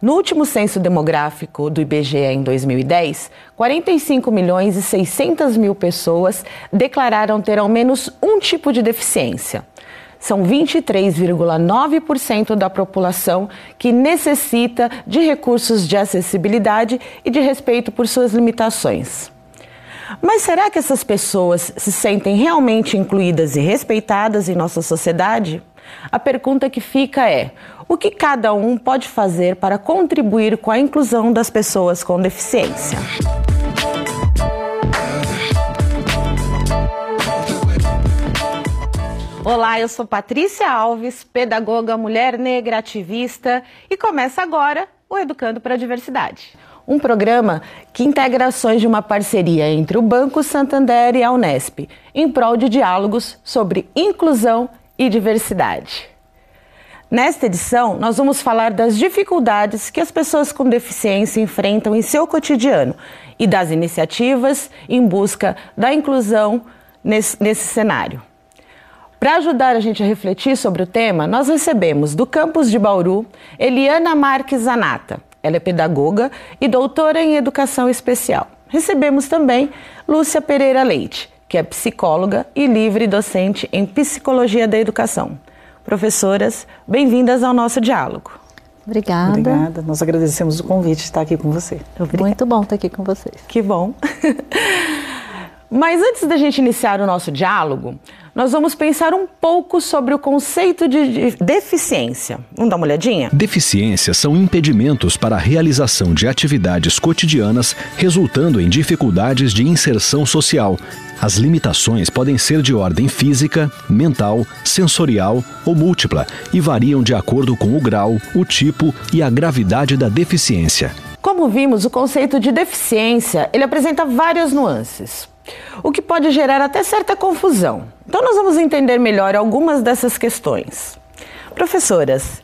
No último censo demográfico do IBGE em 2010, 45 milhões e 600 mil pessoas declararam ter ao menos um tipo de deficiência. São 23,9% da população que necessita de recursos de acessibilidade e de respeito por suas limitações. Mas será que essas pessoas se sentem realmente incluídas e respeitadas em nossa sociedade? A pergunta que fica é: o que cada um pode fazer para contribuir com a inclusão das pessoas com deficiência? Olá, eu sou Patrícia Alves, pedagoga, mulher negra, ativista, e começa agora o Educando para a Diversidade. Um programa que integra ações de uma parceria entre o Banco Santander e a Unesp, em prol de diálogos sobre inclusão e diversidade. Nesta edição, nós vamos falar das dificuldades que as pessoas com deficiência enfrentam em seu cotidiano e das iniciativas em busca da inclusão nesse, nesse cenário. Para ajudar a gente a refletir sobre o tema, nós recebemos do campus de Bauru Eliana Marques Zanata. Ela é pedagoga e doutora em educação especial. Recebemos também Lúcia Pereira Leite, que é psicóloga e livre docente em psicologia da educação. Professoras, bem-vindas ao nosso diálogo. Obrigada. Obrigada. Nós agradecemos o convite de estar aqui com você. Obrigada. Muito bom estar aqui com vocês. Que bom. Mas antes da gente iniciar o nosso diálogo, nós vamos pensar um pouco sobre o conceito de deficiência. Vamos dar uma olhadinha? Deficiências são impedimentos para a realização de atividades cotidianas, resultando em dificuldades de inserção social. As limitações podem ser de ordem física, mental, sensorial ou múltipla e variam de acordo com o grau, o tipo e a gravidade da deficiência. Como vimos, o conceito de deficiência ele apresenta várias nuances o que pode gerar até certa confusão. Então, nós vamos entender melhor algumas dessas questões. Professoras,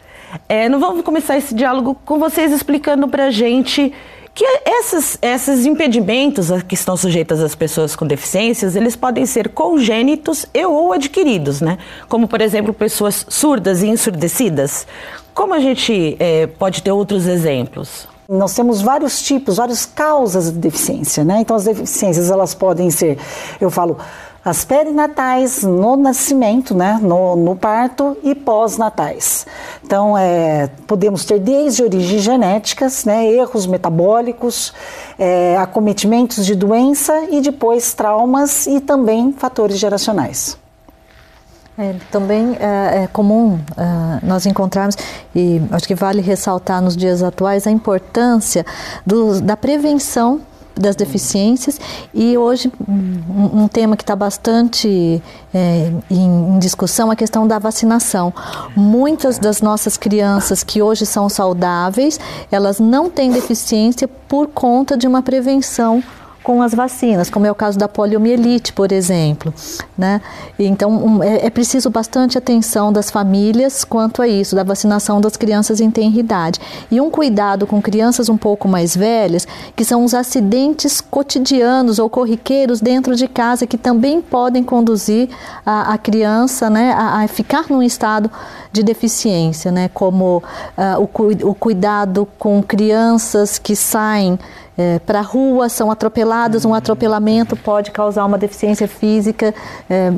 é, nós vamos começar esse diálogo com vocês explicando para gente que esses, esses impedimentos que estão sujeitos às pessoas com deficiências, eles podem ser congênitos e ou adquiridos, né? Como, por exemplo, pessoas surdas e ensurdecidas. Como a gente é, pode ter outros exemplos? Nós temos vários tipos, várias causas de deficiência, né? Então as deficiências elas podem ser, eu falo, as perinatais no nascimento, né, no, no parto e pós-natais. Então, é, podemos ter desde origens genéticas, né, erros metabólicos, é, acometimentos de doença e depois traumas e também fatores geracionais. É, também é, é comum é, nós encontrarmos, e acho que vale ressaltar nos dias atuais, a importância do, da prevenção das deficiências e hoje um, um tema que está bastante é, em, em, discussão é a questão da vacinação. Muitas das nossas crianças que hoje são saudáveis, elas não têm deficiência por conta de uma prevenção com as vacinas, como é o caso da poliomielite, por exemplo. Né? Então, um, é, é, preciso bastante atenção das famílias quanto a isso, da vacinação das crianças em tenridade. E um cuidado com crianças um pouco mais velhas, que são os acidentes cotidianos ou corriqueiros dentro de casa, que também podem conduzir a, a criança né, a, a, ficar num estado de deficiência, né? como uh, o, o cuidado com crianças que saem é, para a rua, são atropeladas, um atropelamento pode causar uma deficiência física. É,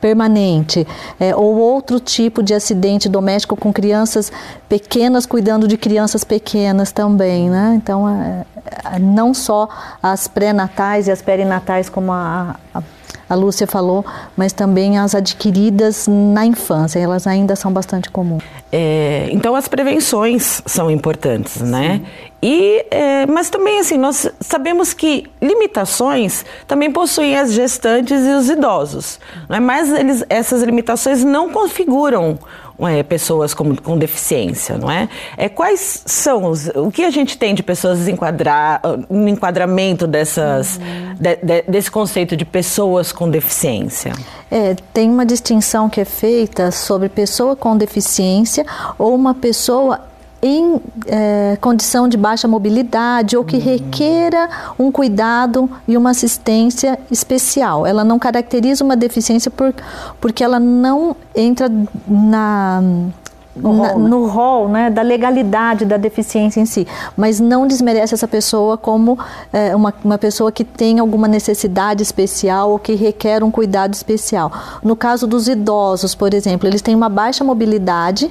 permanente, é, ou outro tipo de acidente doméstico com crianças pequenas cuidando de crianças pequenas também, né? Então, é, é, não só as pré-natais e as perinatais, como a, a a Lúcia falou, mas também as adquiridas na infância, elas ainda são bastante comuns. É, então as prevenções são importantes, né? E, é, mas também assim nós sabemos que limitações também possuem as gestantes e os idosos, é? mas eles, essas limitações não configuram é, pessoas com, com deficiência, não é? é? Quais são os, o que a gente tem de pessoas enquadrar, no enquadramento dessas, uhum. de, de, desse conceito de pessoas com deficiência? É, tem uma distinção que é feita sobre pessoa com deficiência ou uma pessoa em é, condição de baixa mobilidade ou que uhum. requeira um cuidado e uma assistência especial. Ela não caracteriza uma deficiência por, porque ela não entra na no, na, rol, né? no rol né, da legalidade da deficiência em si, mas não desmerece essa pessoa como é, uma, uma pessoa que tem alguma necessidade especial ou que requer um cuidado especial. No caso dos idosos, por exemplo, eles têm uma baixa mobilidade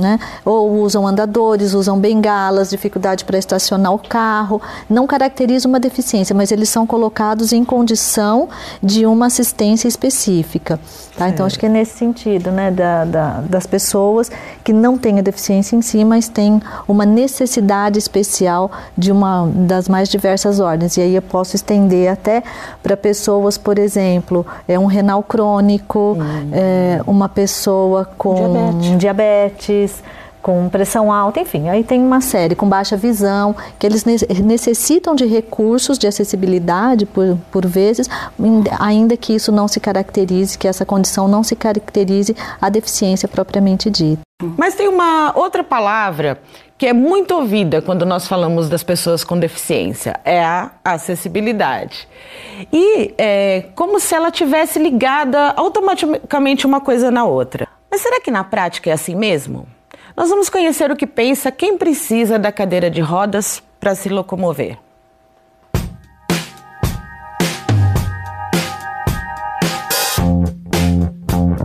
né? Ou usam andadores, usam bengalas, dificuldade para estacionar o carro. Não caracteriza uma deficiência, mas eles são colocados em condição de uma assistência específica. Tá? Então, acho que é nesse sentido, né? Da, da, das pessoas que não têm a deficiência em si, mas têm uma necessidade especial de uma das mais diversas ordens. E aí eu posso estender até para pessoas, por exemplo, é um renal crônico, hum. é, uma pessoa com diabetes, diabetes com pressão alta, enfim, aí tem uma série com baixa visão, que eles necessitam de recursos de acessibilidade por, por vezes, ainda que isso não se caracterize, que essa condição não se caracterize a deficiência propriamente dita. Mas tem uma outra palavra que é muito ouvida quando nós falamos das pessoas com deficiência, é a acessibilidade. E é como se ela tivesse ligada automaticamente uma coisa na outra. Mas será que na prática é assim mesmo? Nós vamos conhecer o que pensa quem precisa da cadeira de rodas para se locomover.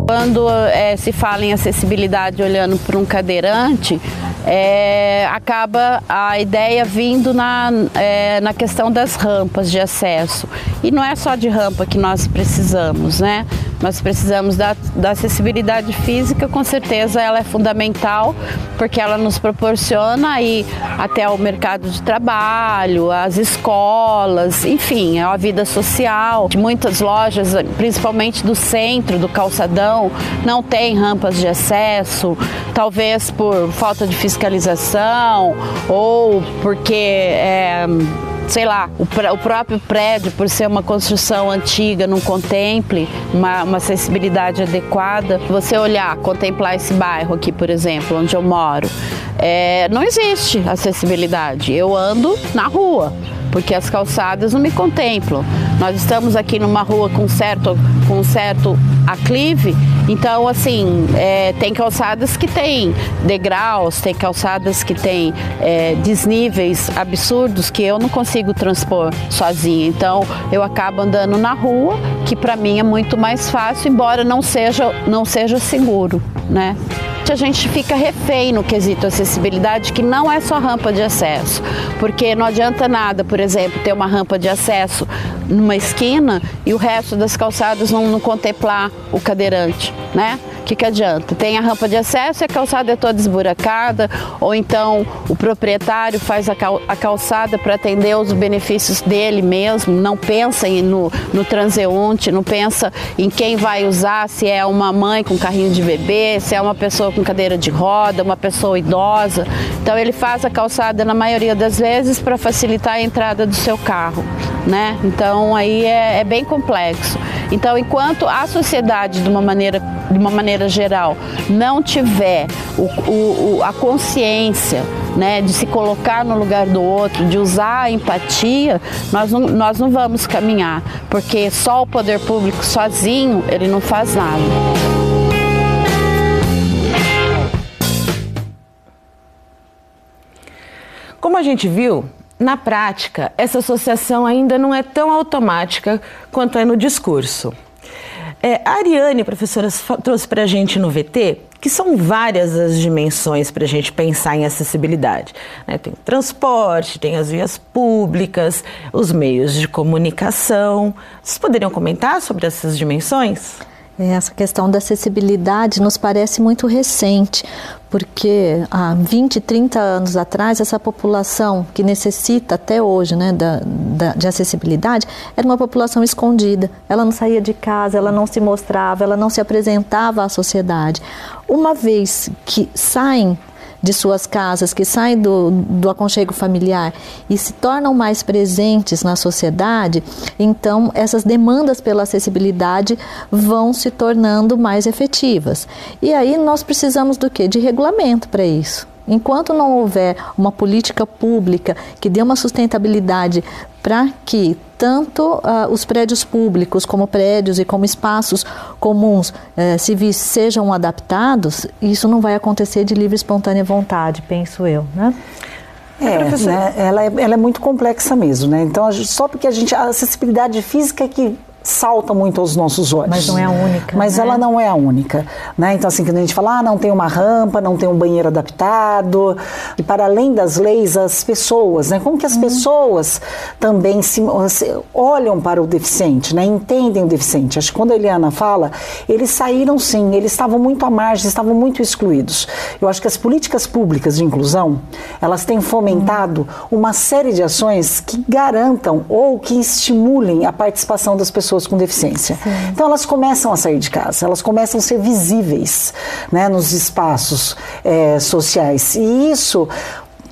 Quando é, se fala em acessibilidade olhando para um cadeirante, é, acaba a ideia vindo na, é, na questão das rampas de acesso. E não é só de rampa que nós precisamos, né? Nós precisamos da, da acessibilidade física, com certeza ela é fundamental, porque ela nos proporciona aí até o mercado de trabalho, as escolas, enfim, a vida social. Muitas lojas, principalmente do centro, do calçadão, não tem rampas de acesso, talvez por falta de fiscalização ou porque é, sei lá, o, o, próprio prédio, por ser uma construção antiga, não contemple uma, uma, acessibilidade adequada. Você olhar, contemplar esse bairro aqui, por exemplo, onde eu moro, é, não existe acessibilidade. Eu ando na rua porque as calçadas não me contemplam. Nós estamos aqui numa rua com certo, com certo aclive, então assim, é, tem calçadas que tem degraus, tem calçadas que tem é, desníveis absurdos que eu não consigo transpor sozinha. Então eu acabo andando na rua, que para mim é muito mais fácil, embora não seja, não seja seguro, né? A gente fica refém no quesito acessibilidade, que não é só rampa de acesso, porque não adianta nada, por exemplo, ter uma rampa de acesso numa esquina e o resto das calçadas não, não contemplar o cadeirante, né? Que, que adianta? Tem a rampa de acesso e a calçada é toda esburacada, ou então o proprietário faz a, cal, a calçada para atender os benefícios dele mesmo, não pensa no, no transeunte, não pensa em quem vai usar, se é uma mãe com carrinho de bebê, se é uma pessoa com cadeira de roda, uma pessoa idosa. Então ele faz a calçada na maioria das vezes para facilitar a entrada do seu carro, né? Então aí é, é bem complexo. Então enquanto a sociedade de uma maneira de uma maneira geral, não tiver o, o, a consciência né, de se colocar no lugar do outro, de usar a empatia, nós não, nós não vamos caminhar, porque só o poder público sozinho ele não faz nada. Como a gente viu, na prática, essa associação ainda não é tão automática quanto é no discurso. É, a Ariane, professora, trouxe para a gente no VT que são várias as dimensões para a gente pensar em acessibilidade. Né? Tem o transporte, tem as vias públicas, os meios de comunicação. Vocês poderiam comentar sobre essas dimensões? Essa questão da acessibilidade nos parece muito recente, porque há 20, 30 anos atrás, essa população que necessita até hoje né, da, da, de acessibilidade era uma população escondida. Ela não saía de casa, ela não se mostrava, ela não se apresentava à sociedade. Uma vez que saem de suas casas, que saem do, do aconchego familiar e se tornam mais presentes na sociedade, então essas demandas pela acessibilidade vão se tornando mais efetivas. E aí nós precisamos do que? De regulamento para isso. Enquanto não houver uma política pública que dê uma sustentabilidade para que tanto uh, os prédios públicos, como prédios e como espaços comuns uh, civis sejam adaptados, isso não vai acontecer de livre e espontânea vontade, penso eu, né? É, né? Ela, é, ela é muito complexa mesmo, né? Então, gente, só porque a gente. A acessibilidade física é que salta muito aos nossos olhos. Mas não é a única. Mas né? ela não é a única. Né? Então, assim, quando a gente fala, ah, não tem uma rampa, não tem um banheiro adaptado, e para além das leis, as pessoas, né? Como que as hum. pessoas também se, olham para o deficiente, né? Entendem o deficiente. Acho que quando a Eliana fala, eles saíram sim, eles estavam muito à margem, estavam muito excluídos. Eu acho que as políticas públicas de inclusão, elas têm fomentado hum. uma série de ações que garantam ou que estimulem a participação das pessoas pessoas com deficiência. Sim. Então elas começam a sair de casa, elas começam a ser visíveis né, nos espaços é, sociais. E isso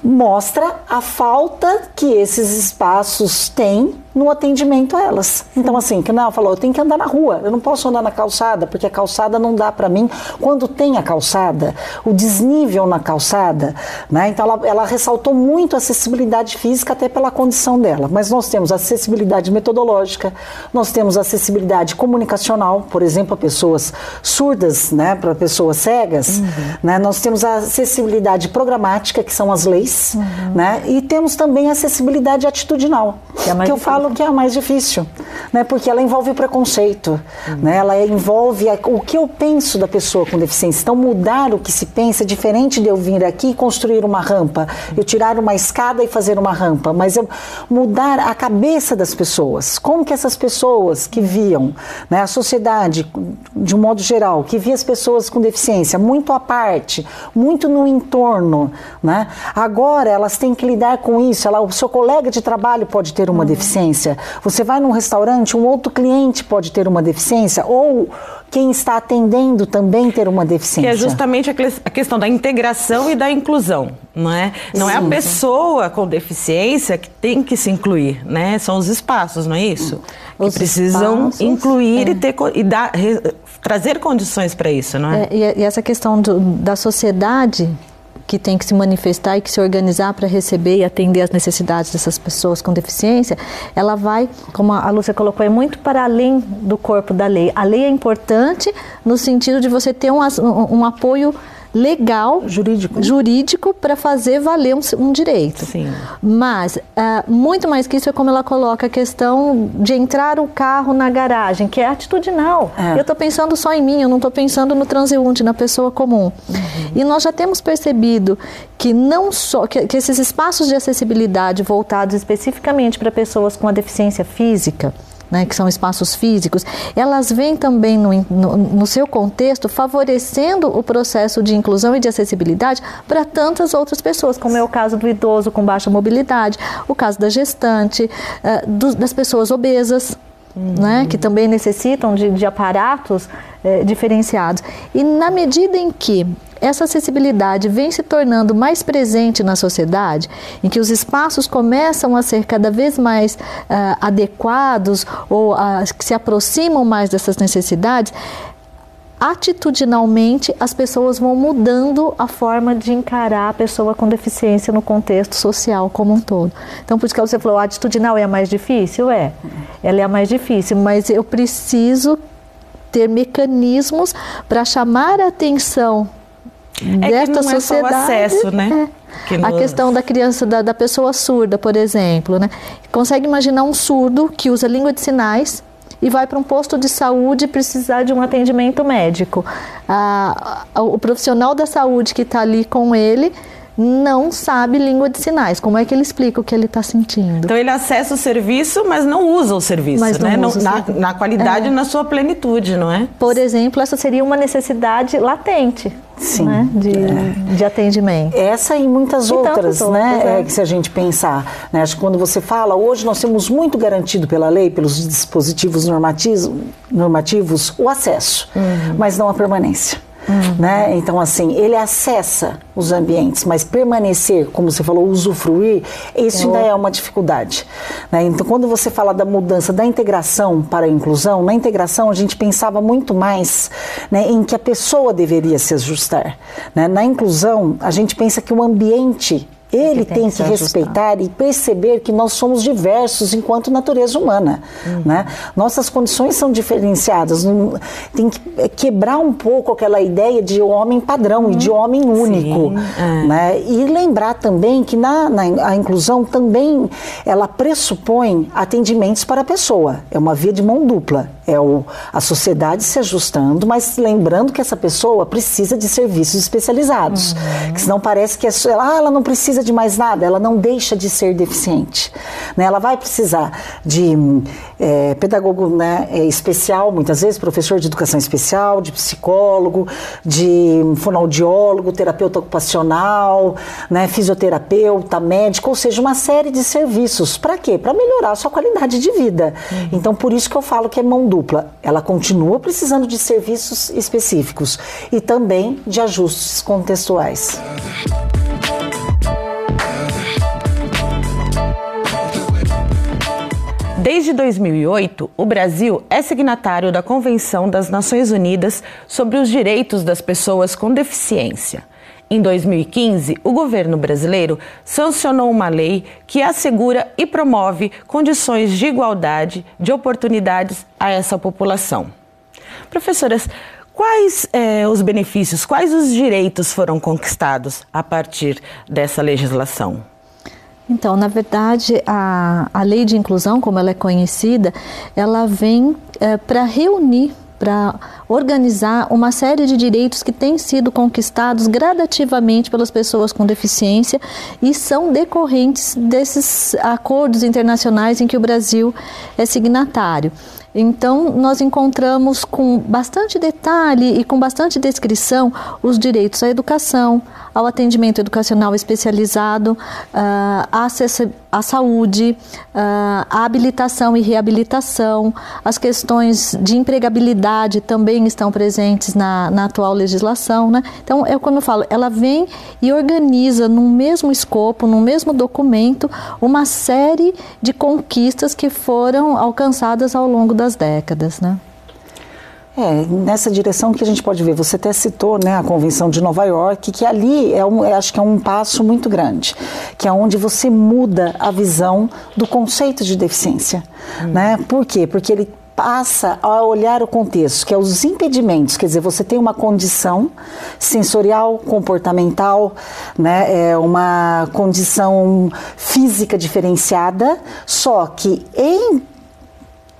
mostra a falta que esses espaços têm no atendimento a elas. Então, assim, que não falou, eu tenho que andar na rua, eu não posso andar na calçada, porque a calçada não dá para mim. Quando tem a calçada, o desnível na calçada, né? Então, ela, ela ressaltou muito a acessibilidade física, até pela condição dela. Mas nós temos acessibilidade metodológica, nós temos acessibilidade comunicacional, por exemplo, a pessoas surdas, né? Para pessoas cegas, uhum. né? Nós temos a acessibilidade programática, que são as leis, uhum. né? E temos também a acessibilidade atitudinal, que, é que eu falo falo que é a mais difícil, né? Porque ela envolve o preconceito, uhum. né? Ela envolve a, o que eu penso da pessoa com deficiência. Então mudar o que se pensa é diferente de eu vir aqui e construir uma rampa, eu tirar uma escada e fazer uma rampa, mas eu mudar a cabeça das pessoas. Como que essas pessoas que viam, né, a sociedade de um modo geral, que via as pessoas com deficiência muito à parte, muito no entorno, né? Agora elas têm que lidar com isso. Ela, o seu colega de trabalho pode ter uma uhum. deficiência deficiência. Você vai num restaurante, um outro cliente pode ter uma deficiência, ou quem está atendendo também ter uma deficiência. Que é justamente a questão da integração e da inclusão, não é? Não Sim. é a pessoa com deficiência que tem que se incluir, né? São os espaços, não é isso? Os que precisam espaços, incluir é. e, ter, e dar, re, trazer condições para isso, não é? é e, essa questão do, da sociedade que tem que se manifestar e que se organizar para receber e atender as necessidades dessas pessoas com deficiência, ela vai, como a Lúcia colocou, é muito para além do corpo da lei. A lei é importante no sentido de você ter um, um, um apoio legal, jurídico, jurídico para fazer valer um, um, direito. Sim. Mas uh, muito mais que isso é como ela coloca a questão de entrar o carro na garagem, que é atitudinal. É. Eu estou pensando só em mim, eu não estou pensando no transeunte, na pessoa comum. Uhum. E nós já temos percebido que não só que, que esses espaços de acessibilidade voltados especificamente para pessoas com a deficiência física né, que são espaços físicos, elas vêm também no, no, no, seu contexto favorecendo o processo de inclusão e de acessibilidade para tantas outras pessoas, como é o caso do idoso com baixa mobilidade, o caso da gestante, uh, do, das pessoas obesas. Uhum. Né, que também necessitam de, de aparatos eh, diferenciados. E na medida em que essa acessibilidade vem se tornando mais presente na sociedade, em que os espaços começam a ser cada vez mais uh, adequados ou uh, que se aproximam mais dessas necessidades, atitudinalmente as pessoas vão mudando a forma de encarar a pessoa com deficiência no contexto social como um todo. Então, por isso que você falou, a atitudinal é a mais difícil? É, ela é a mais difícil, mas eu preciso ter mecanismos para chamar a atenção é desta que não sociedade. É só o acesso, né? É. Que A questão da criança, da, da pessoa surda, por exemplo, né? Consegue imaginar um surdo que usa língua de sinais e vai para um posto de saúde precisar de um atendimento médico. Ah, o profissional da saúde que está ali com ele não sabe língua de sinais. Como é que ele explica o que ele está sentindo? Então ele acessa o serviço, mas não usa o serviço, mas né? Não na, na, qualidade e é. na sua plenitude, não é? Por exemplo, essa seria uma necessidade latente. Sim, né? de, é. de atendimento. Essa e muitas e outras, né? É. É, que se a gente pensar, né? Acho que quando você fala, hoje nós temos muito garantido pela lei, pelos dispositivos normativos, normativos o acesso, uhum. mas não a permanência. Uhum. Né? Então, assim, ele acessa os ambientes, mas permanecer, como você falou, usufruir, isso ainda é uma dificuldade. Né? Então, quando você fala da mudança da integração para a inclusão, na integração a gente pensava muito mais né, em que a pessoa deveria se ajustar. Né? Na inclusão, a gente pensa que o ambiente Ele tem, tem que, que respeitar e perceber que nós somos diversos enquanto natureza humana. Uhum. Né? Nossas condições são diferenciadas. Tem que é, quebrar um pouco aquela ideia de homem padrão uhum. e de uhum. homem único. É. Né? E lembrar também que na, na, a inclusão também ela pressupõe atendimentos para a pessoa. É uma via de mão dupla. É o, a sociedade se ajustando, mas lembrando que essa pessoa precisa de serviços especializados. Uhum. Que senão parece que é, ah, ela não precisa de mais nada, ela não deixa de ser deficiente. Né? Ela vai precisar de é, pedagogo né, é, especial, muitas vezes, professor de educação especial, de psicólogo, de fonoaudiólogo, terapeuta ocupacional, né, fisioterapeuta, médico, ou seja, uma série de serviços. Para quê? Para melhorar a sua qualidade de vida. Uhum. Então, por isso que eu falo que é mão dupla. Ela continua precisando de serviços específicos e também de ajustes contextuais. Desde 2008, o Brasil é signatário da Convenção das Nações Unidas sobre os Direitos das Pessoas com Deficiência. Em 2015, o governo brasileiro sancionou uma lei que assegura e promove condições de igualdade de oportunidades a essa população. Professoras, quais eh, os benefícios, quais os direitos foram conquistados a partir dessa legislação? Então, na verdade, a, a lei de inclusão, como ela é conhecida, ela vem é, para reunir, para organizar uma série de direitos que têm sido conquistados gradativamente pelas pessoas com deficiência e são decorrentes desses acordos internacionais em que o Brasil é signatário. Então, nós encontramos com bastante detalhe e com bastante descrição os direitos à educação, ao atendimento educacional especializado, uh, acesso à saúde, uh, à habilitação e reabilitação, as questões de empregabilidade também estão presentes na, na atual legislação. Né? Então, é como eu falo, ela vem e organiza num mesmo escopo, num mesmo documento, uma série de conquistas que foram alcançadas ao longo das décadas. Né? É, nessa direção que a gente pode ver, você até citou né, a Convenção de Nova York, que ali é um, acho que é um passo muito grande, que é onde você muda a visão do conceito de deficiência. Hum. Né? Por quê? Porque ele passa a olhar o contexto, que é os impedimentos, quer dizer, você tem uma condição sensorial, comportamental, né, é uma condição física diferenciada, só que em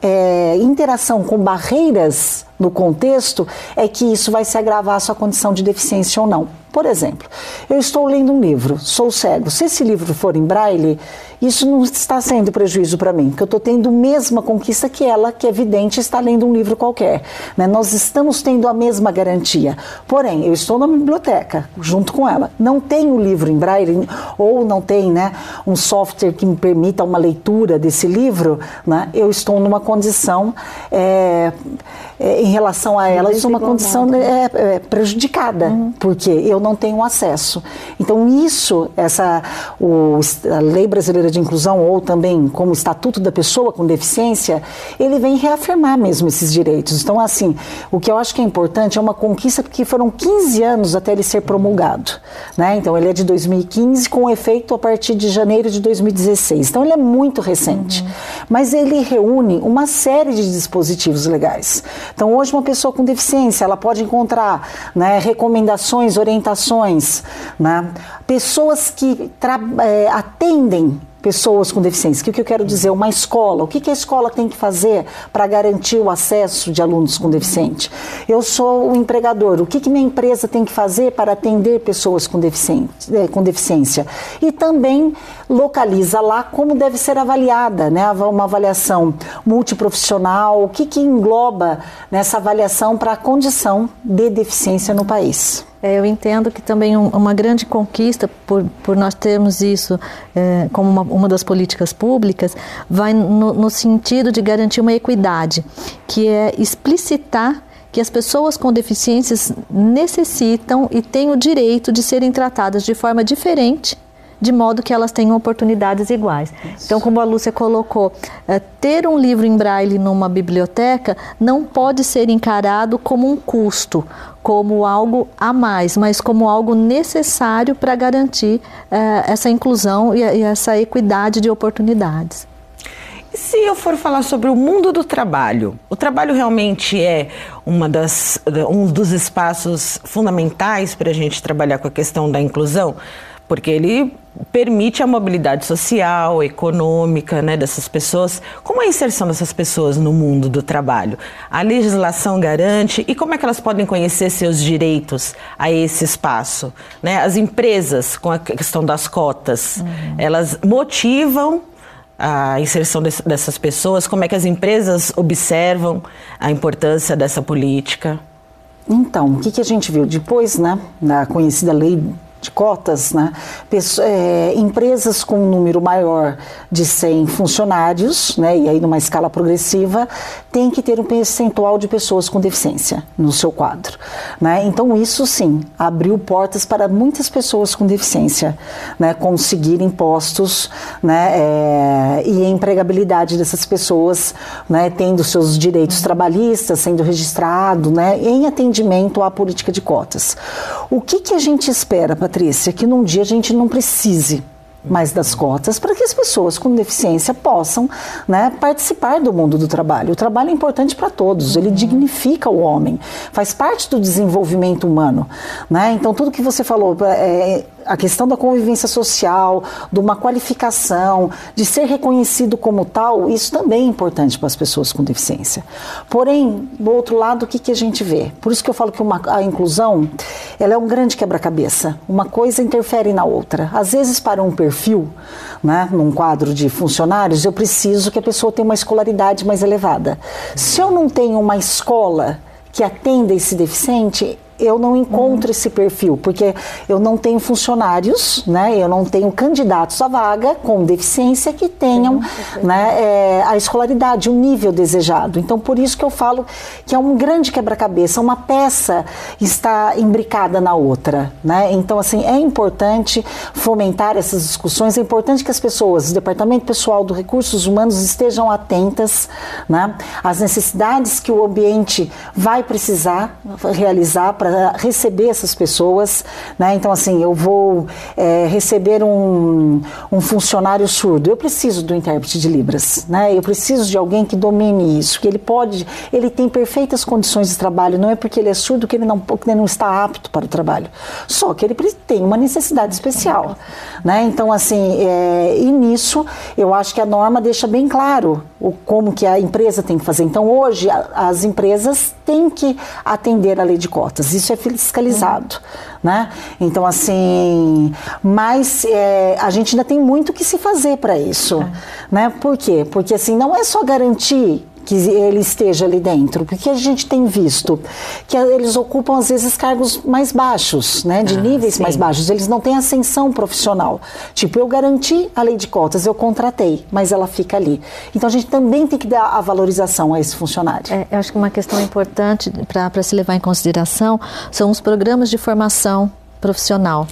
é, interação com barreiras no contexto, é que isso vai se agravar a sua condição de deficiência ou não. Por exemplo, eu estou lendo um livro, sou cego. Se esse livro for em braille, isso não está sendo prejuízo para mim, porque eu estou tendo a mesma conquista que ela, que é evidente, está lendo um livro qualquer. Né? Nós estamos tendo a mesma garantia. Porém, eu estou na biblioteca, junto com ela. Não tem o livro em braille, ou não tem né, um software que me permita uma leitura desse livro, né? eu estou numa condição. É, é, em relação a elas uma condição é, é, prejudicada, uhum. porque eu não tenho acesso. Então isso, essa o, a Lei Brasileira de Inclusão ou também como Estatuto da Pessoa com Deficiência, ele vem reafirmar mesmo esses direitos. Então assim, o que eu acho que é importante é uma conquista porque foram 15 anos até ele ser promulgado, né? Então ele é de 2015 com efeito a partir de janeiro de 2016. Então ele é muito recente, uhum. mas ele reúne uma série de dispositivos legais. Então, hoje, uma pessoa com deficiência, ela pode encontrar né, recomendações, orientações, né, pessoas que é, atendem pessoas com deficiência. O que, eu quero dizer? Uma escola. O que, a escola tem que fazer para garantir o acesso de alunos com deficiência? Eu sou o empregador. O que, minha empresa tem que fazer para atender pessoas? É, com deficiência? E também localiza lá como deve ser avaliada, né? uma avaliação multiprofissional, o que, que engloba nessa avaliação para a condição de deficiência no país. É, eu entendo que também um, uma grande conquista por, por nós termos isso é, como uma, uma, das políticas públicas vai no, no sentido de garantir uma equidade, que é explicitar que as pessoas com deficiências necessitam e têm o direito de serem tratadas de forma diferente de modo que elas tenham oportunidades iguais. Isso. Então, como a Lúcia colocou, é, ter um livro em braille numa biblioteca não pode ser encarado como um custo, como algo a mais, mas como algo necessário para garantir é, essa inclusão e, e essa equidade de oportunidades. E se eu for falar sobre o mundo do trabalho, o trabalho realmente é uma das, um dos espaços fundamentais para a gente trabalhar com a questão da inclusão? Porque ele permite a mobilidade social, econômica né, dessas pessoas. Como é a inserção dessas pessoas no mundo do trabalho? A legislação garante e como é que elas podem conhecer seus direitos a esse espaço? Né? As empresas, com a questão das cotas, uhum. elas motivam a inserção dessas pessoas? Como é que as empresas observam a importância dessa política? Então, o que, que a gente viu depois, né, da conhecida lei de cotas, né? É, empresas com um número maior de 100 funcionários, né? e aí numa escala progressiva, tem que ter um percentual de pessoas com deficiência no seu quadro. Né? Então, isso sim abriu portas para muitas pessoas com deficiência né? conseguirem postos né? É, e a empregabilidade dessas pessoas, né? tendo seus direitos trabalhistas, sendo registrado né? em atendimento à política de cotas. O que, que a gente espera para Patrícia, que num dia a gente não precise mais das cotas para que as pessoas com deficiência possam né, participar do mundo do trabalho. O trabalho é importante para todos, ele dignifica o homem, faz parte do desenvolvimento humano. Né? Então, tudo que você falou, é, a questão da convivência social, de uma qualificação, de ser reconhecido como tal, isso também é importante para as pessoas com deficiência. Porém, do outro lado, o que, que a gente vê? Por isso que eu falo que uma, a inclusão ela é um grande quebra-cabeça. Uma coisa interfere na outra. Às vezes, para um perfil, né, num quadro de funcionários, eu preciso que a pessoa tenha uma escolaridade mais elevada. Se eu não tenho uma escola que atenda esse deficiente, eu não encontro uhum. esse perfil, porque eu não tenho funcionários, né? Eu não tenho candidatos à vaga com deficiência que tenham uhum. né, é, a escolaridade, o nível desejado. Então, por isso que eu falo que é um grande quebra-cabeça, uma peça está imbricada na outra, né? Então, assim, é importante fomentar essas discussões, é importante que as pessoas, o Departamento Pessoal dos Recursos Humanos estejam atentas, né? Às necessidades que o ambiente vai precisar realizar para receber essas pessoas. Né? Então, assim, eu vou é, receber um, um funcionário surdo. Eu preciso do intérprete de Libras. Né? Eu preciso de alguém que domine isso, que ele pode, ele tem perfeitas condições de trabalho. Não é porque ele é surdo que ele não, que ele não está apto para o trabalho. Só que ele tem uma necessidade especial. Né? Então, assim, é, e nisso eu acho que a norma deixa bem claro o, como que a empresa tem que fazer. Então, hoje, a, as empresas têm que atender a lei de cotas isso é fiscalizado, uhum. né? Então, assim, mas é, a gente ainda tem muito que se fazer para isso, é. né? Por quê? Porque, assim, não é só garantir que ele esteja ali dentro, porque a gente tem visto que eles ocupam às vezes cargos mais baixos, né, de ah, níveis sim. mais baixos, eles não têm ascensão profissional. Tipo, eu garanti a lei de cotas, eu contratei, mas ela fica ali. Então a gente também tem que dar a valorização a esse funcionário. É, eu acho que uma questão importante para se levar em consideração são os programas de formação profissional.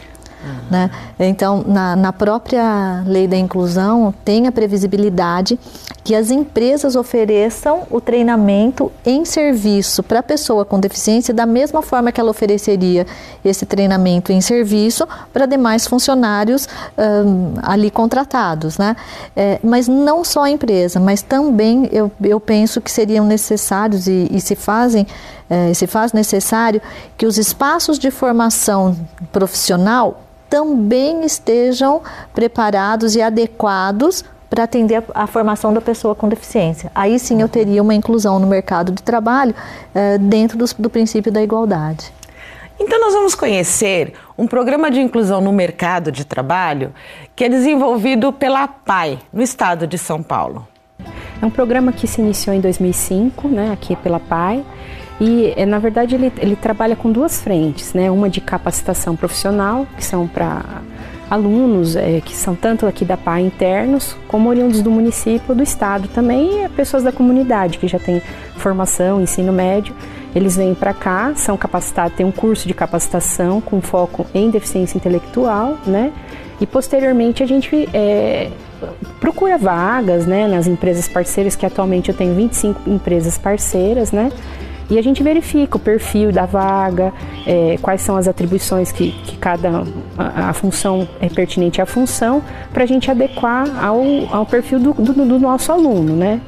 Né? Então, na, na, própria lei da inclusão, tem a previsibilidade que as empresas ofereçam o treinamento em serviço para a pessoa com deficiência, da mesma forma que ela ofereceria esse treinamento em serviço para demais funcionários um, ali contratados. Né? É, mas não só a empresa, mas também eu, eu penso que seriam necessários e, e se fazem é, se faz necessário que os espaços de formação profissional também estejam preparados e adequados para atender a, a, formação da pessoa com deficiência. Aí sim eu teria uma inclusão no mercado de trabalho eh, dentro do, do princípio da igualdade. Então, nós vamos conhecer um programa de inclusão no mercado de trabalho que é desenvolvido pela PAI, no estado de São Paulo. É um programa que se iniciou em 2005, né, aqui pela PAI, e, eh, na verdade, ele, ele trabalha com duas frentes, né? Uma de capacitação profissional, que são para alunos é, que são tanto aqui da PA internos, como oriundos do município do estado também, e pessoas da comunidade que já têm formação, ensino médio. Eles vêm para cá, são capacitados, tem um curso de capacitação com foco em deficiência intelectual, né? E posteriormente a gente é, procura vagas né, nas empresas parceiras, que atualmente eu tenho 25 empresas parceiras, né? E a gente verifica o perfil da vaga, é, quais são as atribuições que, que cada a, a, função é pertinente à função, para a gente adequar ao, ao perfil do, do, do nosso aluno, né?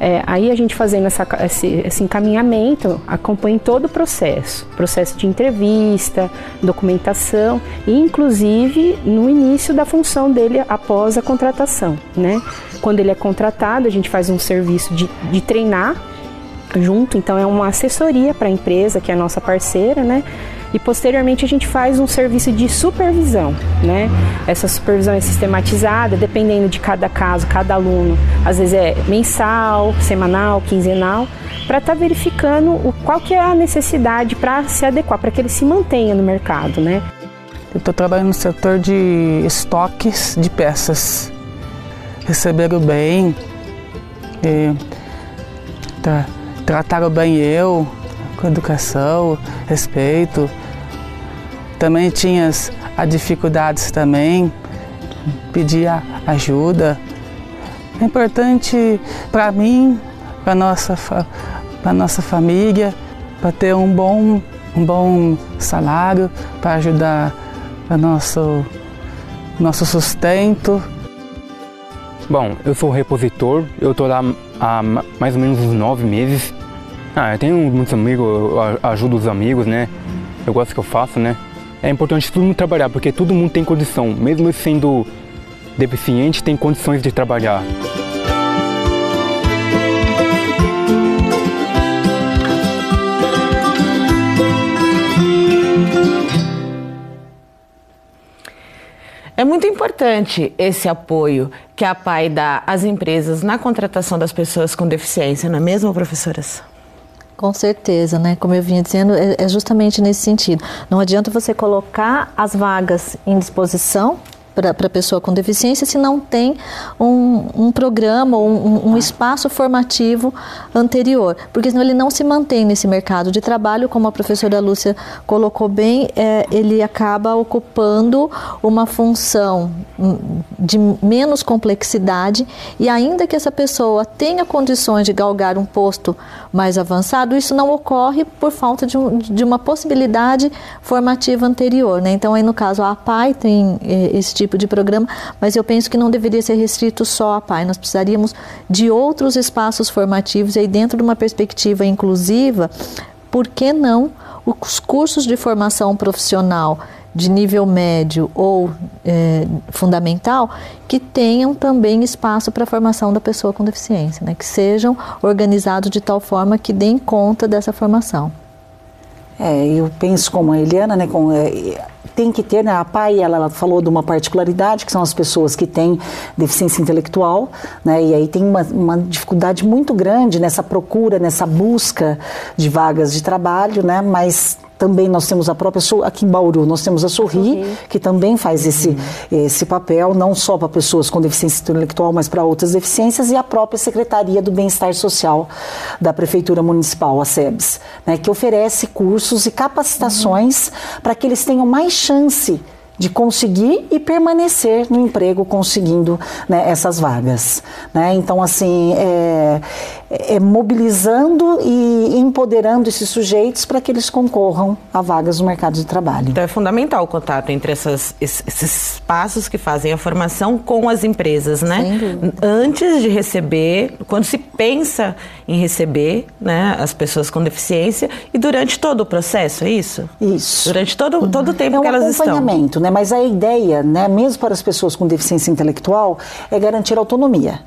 É, aí a gente fazendo essa, esse, esse, encaminhamento, acompanha todo o processo, processo de entrevista, documentação e inclusive no início da função dele após a contratação, né? Quando ele é contratado, a gente faz um serviço de, de treinar junto, então é uma assessoria para a empresa que é a nossa parceira, né? E posteriormente a gente faz um serviço de supervisão, né? Essa supervisão é sistematizada, dependendo de cada caso, cada aluno, às vezes é mensal, semanal, quinzenal, para estar tá verificando o, qual que é a necessidade para se adequar, para que ele se mantenha no mercado, né? Eu estou trabalhando no setor de estoques de peças. Receberam bem, e, tá, trataram bem eu, com educação, respeito. Também tinha as, dificuldades também, pedia ajuda. É importante para mim, para nossa para nossa família, para ter um bom um bom salário, para ajudar a nosso nosso sustento. Bom, eu sou repositor, eu estou lá há mais ou menos uns nove meses. Ah, eu tenho muitos amigos, ajudo os amigos, né? Eu gosto que eu faço, né? É importante todo mundo trabalhar, porque todo mundo tem condição, mesmo sendo deficiente, tem condições de trabalhar. É muito importante esse apoio que a PAI dá às empresas na contratação das pessoas com deficiência, não é mesmo, professoras? Com certeza, né? Como eu vinha dizendo, é, é justamente nesse sentido. Não adianta você colocar as vagas em disposição para a pessoa com deficiência se não tem um, um programa ou um, um, espaço formativo anterior, porque senão ele não se mantém nesse mercado de trabalho, como a professora Lúcia colocou bem, é, ele acaba ocupando uma função de menos complexidade e ainda que essa pessoa tenha condições de galgar um posto mais avançado, isso não ocorre por falta de, um, de uma possibilidade formativa anterior. Né? Então, aí no caso, a APAI tem é, esse tipo de programa, mas eu penso que não deveria ser restrito só à PAI. Nós precisaríamos de outros espaços formativos e aí dentro de uma perspectiva inclusiva, por que não os cursos de formação profissional de nível médio ou é, fundamental que tenham também espaço para a formação da pessoa com deficiência, né? que sejam organizados de tal forma que deem conta dessa formação. É, eu penso como a Eliana, né, com, é, tem que ter, né, a PAI, ela, ela, falou de uma particularidade, que são as pessoas que têm deficiência intelectual, né, e aí tem uma, uma dificuldade muito grande nessa procura, nessa busca de vagas de trabalho, né, mas também nós temos a própria, aqui em Bauru, nós temos a Sorri, que também faz esse, uhum. esse papel, não só para pessoas com deficiência intelectual, mas para outras deficiências, e a própria Secretaria do Bem-Estar Social da Prefeitura Municipal, a SEBS, né, que oferece cursos e capacitações uhum. para que eles tenham mais chance de conseguir e permanecer no emprego conseguindo né, essas vagas. Né? Então, assim, é, é, mobilizando e empoderando esses sujeitos para que eles concorram a vagas no mercado de trabalho. Então, é fundamental o contato entre essas, esses espaços que fazem a formação com as empresas, né? Antes de receber, quando se pensa em receber né, as pessoas com deficiência e durante todo o processo, é isso? Isso. Durante todo, todo o tempo é um que elas estão. acompanhamento, né? Mas a ideia, né, mesmo para as pessoas com deficiência intelectual, é garantir autonomia.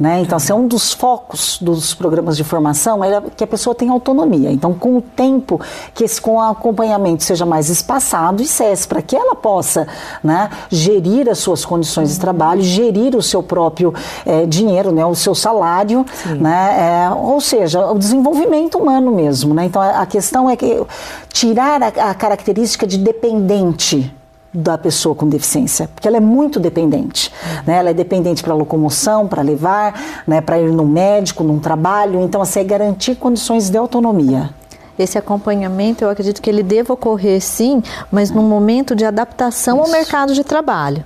Né? Então, assim, um dos focos dos programas de formação é que a pessoa tenha autonomia. Então, com o tempo, que esse com o acompanhamento seja mais espaçado e cesse, para que ela possa né, gerir as suas condições de trabalho, gerir o seu próprio é, dinheiro, né, o seu salário, né, é, ou seja, o desenvolvimento humano mesmo. Né? Então, a questão é que tirar a, a característica de dependente da pessoa com deficiência, porque ela é muito dependente. Né? Ela é dependente para locomoção, para levar, né? para ir no médico, num trabalho. Então, assim, é garantir condições de autonomia. Esse acompanhamento, eu acredito que ele deva ocorrer sim, mas num momento de adaptação Isso. ao mercado de trabalho.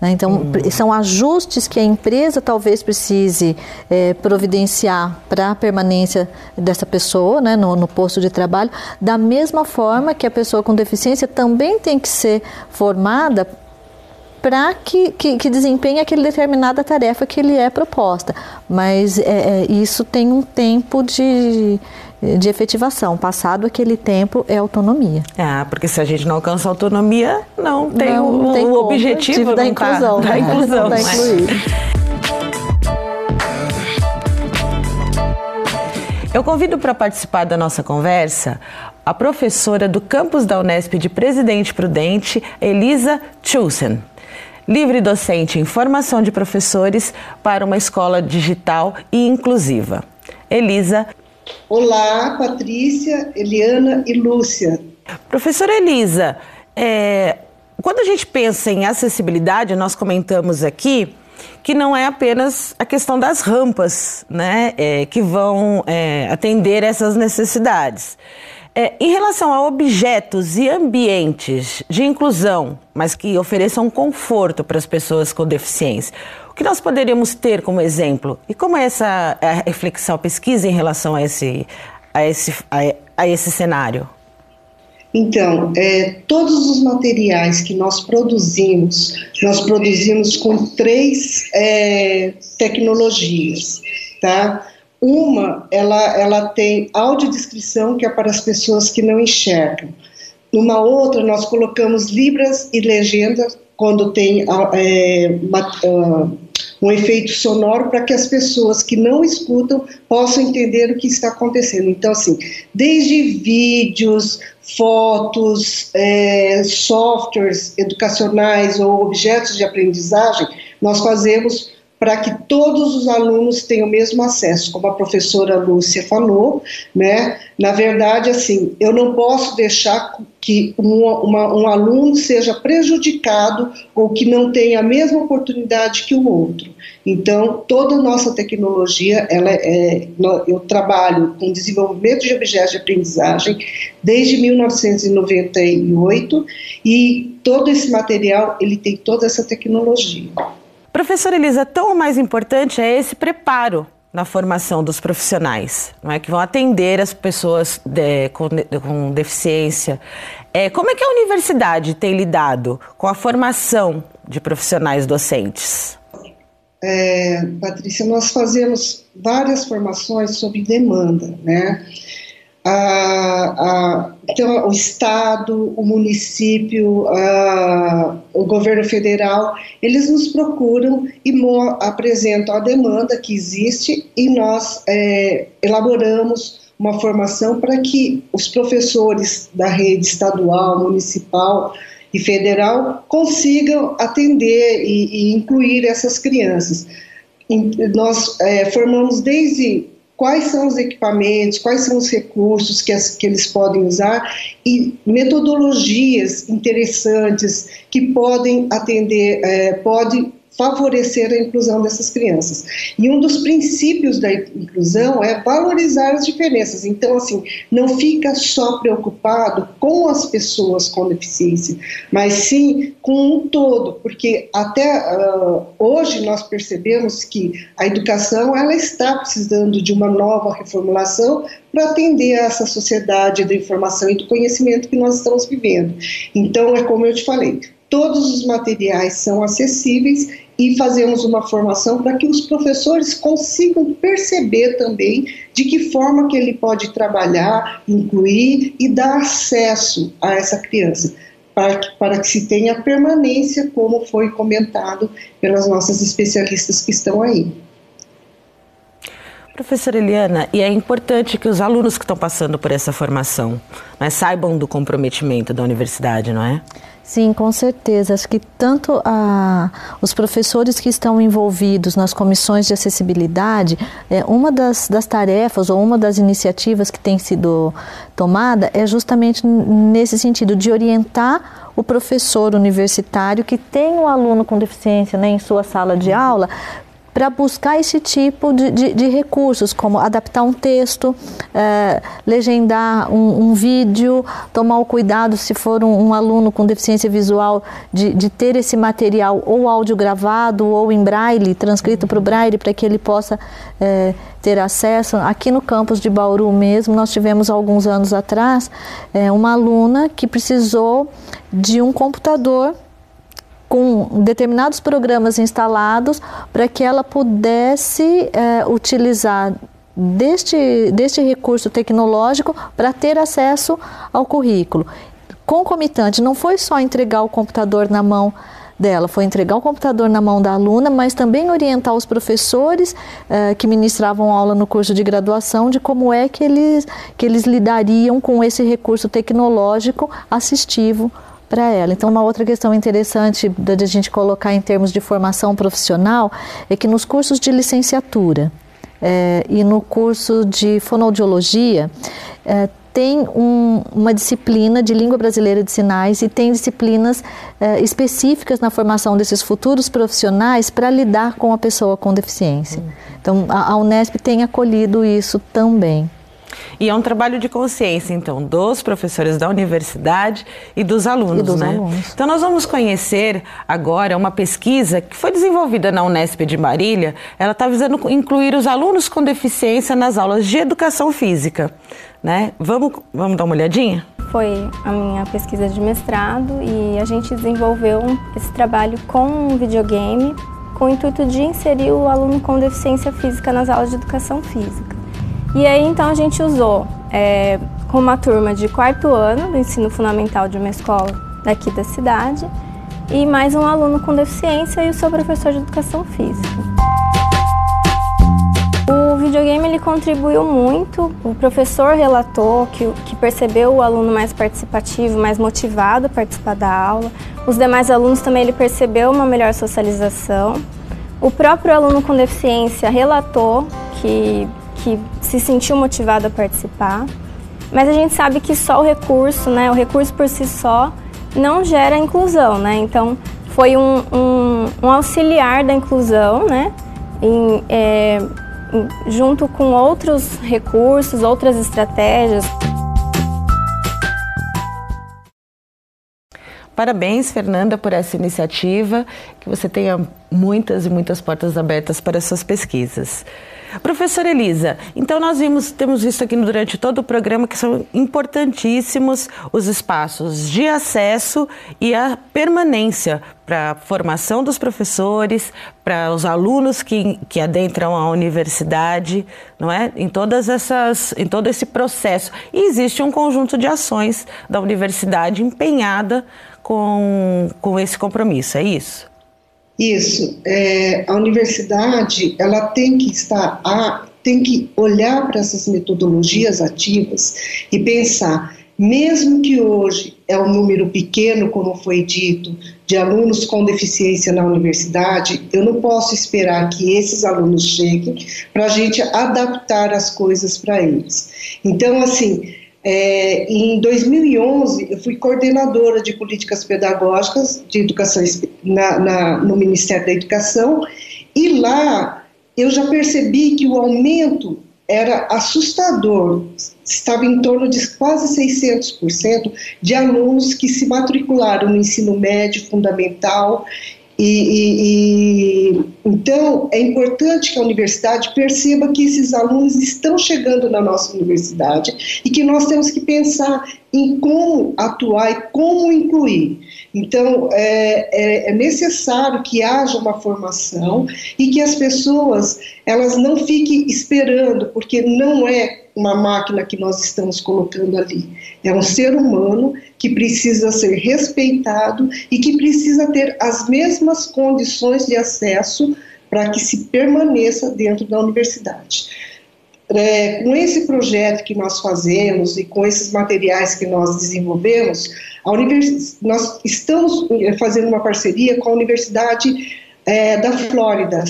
Né? Então, uhum. são ajustes que a empresa talvez precise é, providenciar para a permanência dessa pessoa né, no, no, posto de trabalho, da mesma forma que a pessoa com deficiência também tem que ser formada para que, que, que, desempenhe aquela determinada tarefa que lhe é proposta. Mas é, é, isso tem um tempo de, de efetivação. Passado aquele tempo é autonomia. Ah, porque se a gente não alcança autonomia, não tem não, o, tem o objetivo da tá inclusão. Tá, da inclusão. da incluir. Eu convido para participar da nossa conversa a professora do campus da Unesp de Presidente Prudente, Elisa Chulsen livre docente em formação de professores para uma escola digital e inclusiva. Elisa. Olá, Patrícia, Eliana e Lúcia. Professora Elisa, é, quando a gente pensa em acessibilidade, nós comentamos aqui que não é apenas a questão das rampas né, é, que vão é, atender essas necessidades. É, em relação a objetos e ambientes de inclusão, mas que ofereçam conforto para as pessoas com deficiência, que nós poderíamos ter como exemplo? E como é essa reflexão, pesquisa em relação a esse, a esse, a, esse cenário? Então, é, todos os materiais que nós produzimos, nós produzimos com três é, tecnologias, tá? Uma, ela, ela tem audiodescrição, que é para as pessoas que não enxergam. Numa outra, nós colocamos libras e legendas quando tem é, uh, um efeito sonoro para que as pessoas que não escutam possam entender o que está acontecendo. Então, assim, desde vídeos, fotos, é, softwares educacionais ou objetos de aprendizagem, nós fazemos para que todos os alunos tenham o mesmo acesso, como a professora Lúcia falou, né? Na verdade, assim, eu não posso deixar que um, uma, um aluno seja prejudicado ou que não tenha a mesma oportunidade que o outro. Então, toda a nossa tecnologia, ela é, eu trabalho com desenvolvimento de objetos de aprendizagem desde 1998 e todo esse material, ele tem toda essa tecnologia. Professora Elisa, tão mais importante é esse preparo na formação dos profissionais, não é que vão atender as pessoas de, com, com, deficiência. É, como é que a universidade tem lidado com a formação de profissionais docentes? É, Patrícia, nós fazemos várias formações sobre demanda, né? A, a, então, o Estado, o município, a, o governo federal, eles nos procuram e apresentam a demanda que existe e nós é, elaboramos uma formação para que os professores da rede estadual, municipal e federal consigam atender e, e incluir essas crianças. Nós é, formamos desde quais são os equipamentos, quais são os recursos que, as, que eles podem usar e metodologias interessantes que podem atender, é, pode favorecer a inclusão dessas crianças. E um dos princípios da inclusão é valorizar as diferenças. Então, assim, não fica só preocupado com as pessoas com deficiência, mas sim com um todo, porque até uh, hoje nós percebemos que a educação ela está precisando de uma nova reformulação para atender a essa sociedade da informação e do conhecimento que nós estamos vivendo. Então, é como eu te falei, todos os materiais são acessíveis e fazemos uma formação para que os professores consigam perceber também de que forma que ele pode trabalhar, incluir e dar acesso a essa criança, para que, para que se tenha permanência, como foi comentado pelas nossas especialistas que estão aí. Professora Eliana, e é importante que os alunos que estão passando por essa formação né, saibam do comprometimento da universidade, não é? Sim, com certeza. Acho que tanto a, os professores que estão envolvidos nas comissões de acessibilidade, é, uma das, das tarefas ou uma das iniciativas que tem sido tomada é justamente nesse sentido de orientar o professor universitário que tem um aluno com deficiência né, em sua sala de aula para buscar esse tipo de, de, de, recursos, como adaptar um texto, é, legendar um, um, vídeo, tomar o cuidado, se for um, um aluno com deficiência visual, de, de, ter esse material ou áudio gravado ou em braille, transcrito para o braille, para que ele possa é, ter acesso. Aqui no campus de Bauru mesmo, nós tivemos alguns anos atrás é, uma aluna que precisou de um computador com determinados programas instalados para que ela pudesse é, utilizar deste, deste recurso tecnológico para ter acesso ao currículo. Concomitante, não foi só entregar o computador na mão dela, foi entregar o computador na mão da aluna, mas também orientar os professores eh, que ministravam aula no curso de graduação de como é que eles, que eles lidariam com esse recurso tecnológico assistivo para ela. Então, uma outra questão interessante da gente colocar em termos de formação profissional é que nos cursos de licenciatura é, e no curso de fonoaudiologia é, tem um, uma disciplina de língua brasileira de sinais e tem disciplinas é, específicas na formação desses futuros profissionais para lidar com a pessoa com deficiência. Então, a, a Unesp tem acolhido isso também. E é um trabalho de consciência, então, dos professores da universidade e dos alunos, e dos né? Alunos. Então, nós vamos conhecer agora uma pesquisa que foi desenvolvida na Unesp de Marília. Ela está visando incluir os alunos com deficiência nas aulas de educação física, né? Vamos, vamos dar uma olhadinha? Foi a minha pesquisa de mestrado e a gente desenvolveu esse trabalho com um videogame com o intuito de inserir o aluno com deficiência física nas aulas de educação física. E aí então a gente usou é, com uma turma de quarto ano do ensino fundamental de uma escola daqui da cidade e mais um aluno com deficiência e o seu professor de educação física. O videogame ele contribuiu muito. O professor relatou que, que percebeu o aluno mais participativo, mais motivado a participar da aula. Os demais alunos também ele percebeu uma melhor socialização. O próprio aluno com deficiência relatou que que se sentiu motivado a participar. Mas a gente sabe que só o recurso, né, o recurso por si só, não gera inclusão, né? Então, foi um, um, um auxiliar da inclusão, né? Em, é, junto com outros recursos, outras estratégias. Parabéns, Fernanda, por essa iniciativa. Que você tenha muitas e muitas portas abertas para suas pesquisas. Professora Elisa, então nós vimos, temos visto aqui durante todo o programa que são importantíssimos os espaços de acesso e a permanência para a formação dos professores, para os alunos que, que adentram a universidade, não é? Em todas essas, em todo esse processo. E existe um conjunto de ações da universidade empenhada com, com esse compromisso, é isso? Isso. É, a universidade ela tem que estar a, tem que olhar para essas metodologias ativas e pensar, mesmo que hoje é um número pequeno, como foi dito, de alunos com deficiência na universidade, eu não posso esperar que esses alunos cheguem para a gente adaptar as coisas para eles. Então, assim, é, em 2011, eu fui coordenadora de políticas pedagógicas de educação na, na, no Ministério da Educação, e lá eu já percebi que o aumento era assustador, estava em torno de quase 600% de alunos que se matricularam no ensino médio fundamental e, e, e, então é importante que a universidade perceba que esses alunos estão chegando na nossa universidade e que nós temos que pensar em como atuar e como incluir. Então é, é, é necessário que haja uma formação e que as pessoas elas não fiquem esperando, porque não é uma máquina que nós estamos colocando ali. É um ser humano que precisa ser respeitado e que precisa ter as mesmas condições de acesso para que se permaneça dentro da universidade. É, com esse projeto que nós fazemos e com esses materiais que nós desenvolvemos, nós estamos é, fazendo uma parceria com a Universidade é, da Flórida,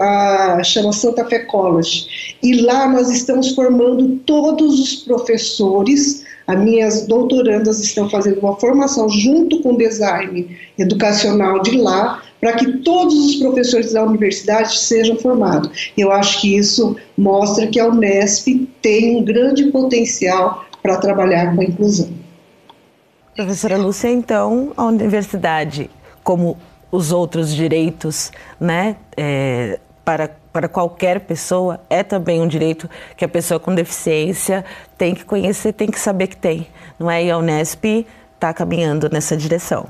a, chama Santa Fe College. E lá nós estamos formando todos os professores, as minhas doutorandas estão fazendo uma formação junto com o design educacional de lá, para que todos os professores da universidade sejam formados. Eu acho que isso mostra que a Unesp tem um grande potencial para trabalhar com a inclusão. Professora Lúcia, então, a universidade, como os outros direitos, né, é, para, para qualquer pessoa, é também um direito que a pessoa com deficiência tem que conhecer, tem que saber que tem, não é? E a Unesp está caminhando nessa direção.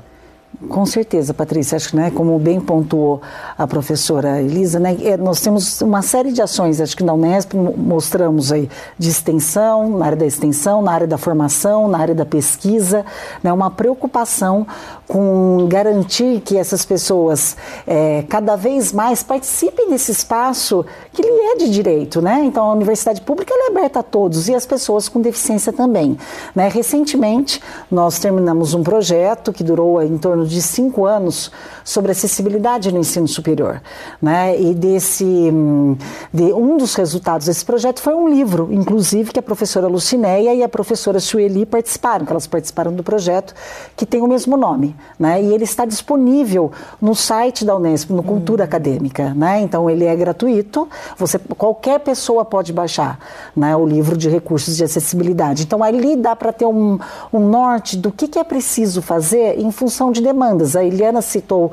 Com certeza, Patrícia. Acho que, né, como bem pontuou a professora Elisa, né, é, nós temos uma série de ações, acho que na Unesp mostramos aí de extensão, na área da extensão, na área da formação, na área da pesquisa, né, uma preocupação com garantir que essas pessoas é, cada vez mais participem desse espaço que lhe é de direito, né? Então a universidade pública é aberta a todos e as pessoas com deficiência também. Né? Recentemente nós terminamos um projeto que durou em torno de cinco anos sobre acessibilidade no ensino superior, né? E desse de um dos resultados desse projeto foi um livro, inclusive que a professora Lucinéia e a professora Sueli participaram, que elas participaram do projeto que tem o mesmo nome né? E ele está disponível no site da Unesp, no Cultura uhum. Acadêmica, né? Então ele é gratuito, você qualquer pessoa pode baixar, né? O livro de recursos de acessibilidade. Então ali dá para ter um, um norte do que, que é preciso fazer em função de demandas. A Eliana citou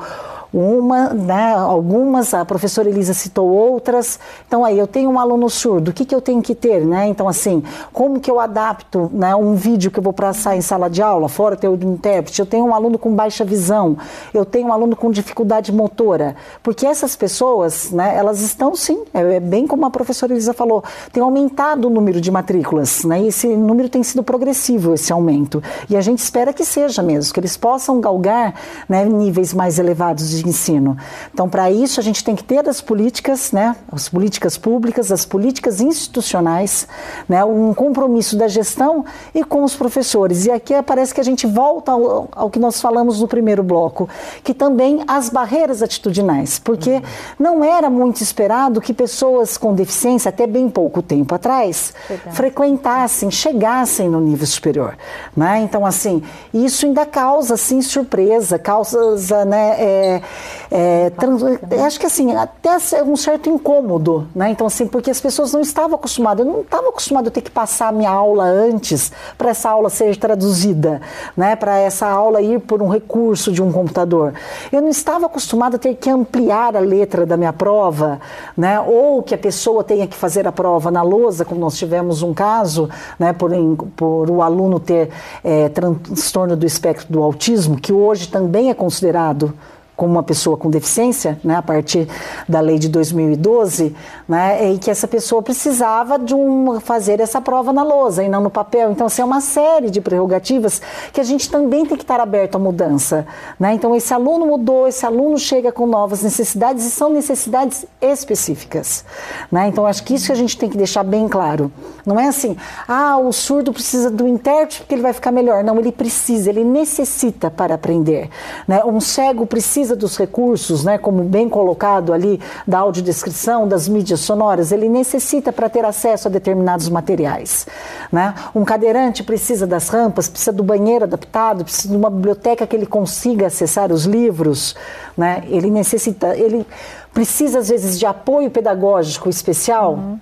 uma, né, algumas, a professora Elisa citou outras. Então, aí, eu tenho um aluno surdo, o que, que eu tenho que ter? Né? Então, assim, como que eu adapto né, um vídeo que eu vou passar em sala de aula, fora ter o intérprete? Eu tenho um aluno com baixa visão, eu tenho um aluno com dificuldade motora. Porque essas pessoas, né, elas estão sim, é, é bem como a professora Elisa falou, tem aumentado o número de matrículas, né, e esse número tem sido progressivo, esse aumento. E a gente espera que seja mesmo, que eles possam galgar né, níveis mais elevados de ensino. Então, para isso, a gente tem que ter as políticas, né, as políticas públicas, as políticas institucionais, né, um compromisso da gestão e com os professores. E aqui parece que a gente volta ao, ao que nós falamos no primeiro bloco, que também as barreiras atitudinais, porque uhum. não era muito esperado que pessoas com deficiência, até bem pouco tempo atrás, Verdade. frequentassem, chegassem no nível superior. Né? Então, assim, isso ainda causa, assim, surpresa, causa, né, é, é, trans, acho que assim, até um certo incômodo, né? Então, assim, porque as pessoas não estavam acostumadas, eu não estava acostumado a ter que passar a minha aula antes para essa aula ser traduzida, né? Para essa aula ir por um recurso de um computador. Eu não estava acostumado a ter que ampliar a letra da minha prova, né? Ou que a pessoa tenha que fazer a prova na lousa, como nós tivemos um caso, né? Por, por o aluno ter é, transtorno do espectro do autismo, que hoje também é considerado como uma pessoa com deficiência, né, a partir da lei de 2012, né, e que essa pessoa precisava de um, fazer essa prova na lousa e não no papel. Então, assim, é uma série de prerrogativas que a gente também tem que estar aberto à mudança. Né? Então, esse aluno mudou, esse aluno chega com novas necessidades e são necessidades específicas. Né? Então, acho que isso que a gente tem que deixar bem claro. Não é assim, ah, o surdo precisa do intérprete porque ele vai ficar melhor. Não, ele precisa, ele necessita para aprender. Né? Um cego precisa precisa dos recursos, né, como bem colocado ali, da audiodescrição, das mídias sonoras, ele necessita para ter acesso a determinados materiais. Né? Um cadeirante precisa das rampas, precisa do banheiro adaptado, precisa de uma biblioteca que ele consiga acessar os livros. Né? Ele necessita, ele precisa às vezes de apoio pedagógico especial. Uhum.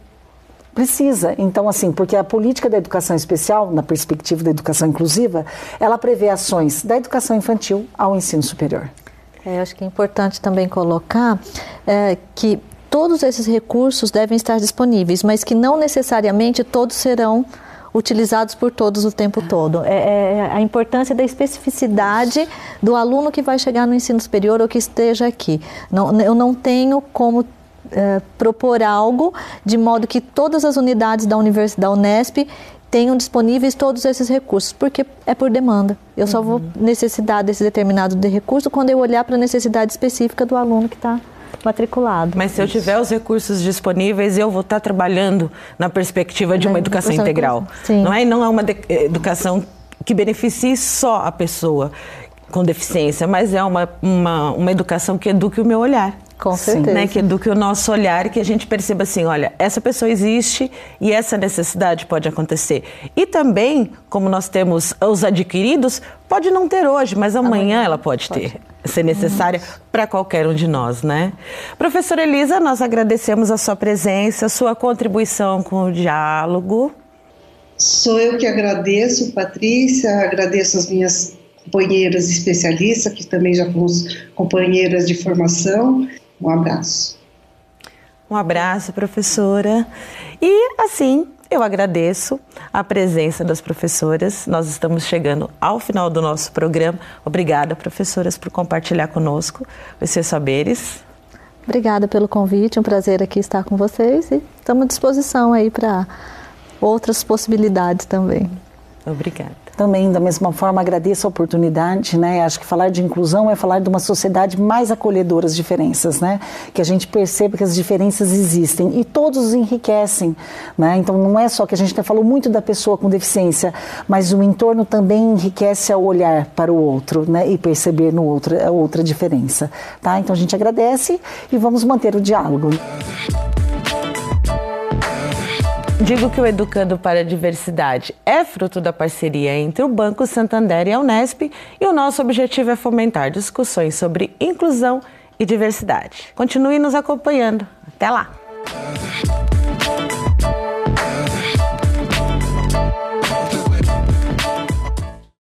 Precisa. Então, assim, porque a política da educação especial, na perspectiva da educação inclusiva, ela prevê ações da educação infantil ao ensino superior. É, acho que é importante também colocar é, que todos esses recursos devem estar disponíveis, mas que não necessariamente todos serão utilizados por todos o tempo todo. É, é, a importância da especificidade do aluno que vai chegar no ensino superior ou que esteja aqui. Não, eu não tenho como é, propor algo de modo que todas as unidades da Universidade da Unesp tenham disponíveis todos esses recursos, porque é por demanda. Eu só vou uhum. necessitar desse determinado de recurso quando eu olhar para a necessidade específica do aluno que está matriculado. Mas se eu tiver os recursos disponíveis, eu vou estar tá trabalhando na perspectiva de uma educação integral. Sim. Não é, não é uma educação que beneficie só a pessoa com deficiência, mas é uma, uma, uma educação que eduque o meu olhar. Com certeza. Né, que, do que o nosso olhar, que a gente perceba assim, olha, essa pessoa existe e essa necessidade pode acontecer. E também, como nós temos os adquiridos, pode não ter hoje, mas amanhã, amanhã ela pode, pode ter. Ser necessária uhum. para qualquer um de nós, né? Professora Elisa, nós agradecemos a sua presença, a sua contribuição com o diálogo. Sou eu que agradeço, Patrícia, agradeço as minhas companheiras especialistas, que também já fomos companheiras de formação. Um abraço. Um abraço, professora. E assim, eu agradeço a presença das professoras. Nós estamos chegando ao final do nosso programa. Obrigada, professoras, por compartilhar conosco os seus saberes. Obrigada pelo convite, um prazer aqui estar com vocês e estamos à disposição aí para outras possibilidades também. Obrigada. Também, da mesma forma, agradeço a oportunidade, né? Acho que falar de inclusão é falar de uma sociedade mais acolhedora às diferenças, né? Que a gente perceba que as diferenças existem e todos enriquecem, né? Então, não é só que a gente até falou muito da pessoa com deficiência, mas o entorno também enriquece ao olhar para o outro, né? E perceber no outro outra diferença, tá? Então, a gente agradece e vamos manter o diálogo. Digo que o Educando para a Diversidade é fruto da parceria entre o Banco Santander e a Unesp e o nosso objetivo é fomentar discussões sobre inclusão e diversidade. Continue nos acompanhando. Até lá!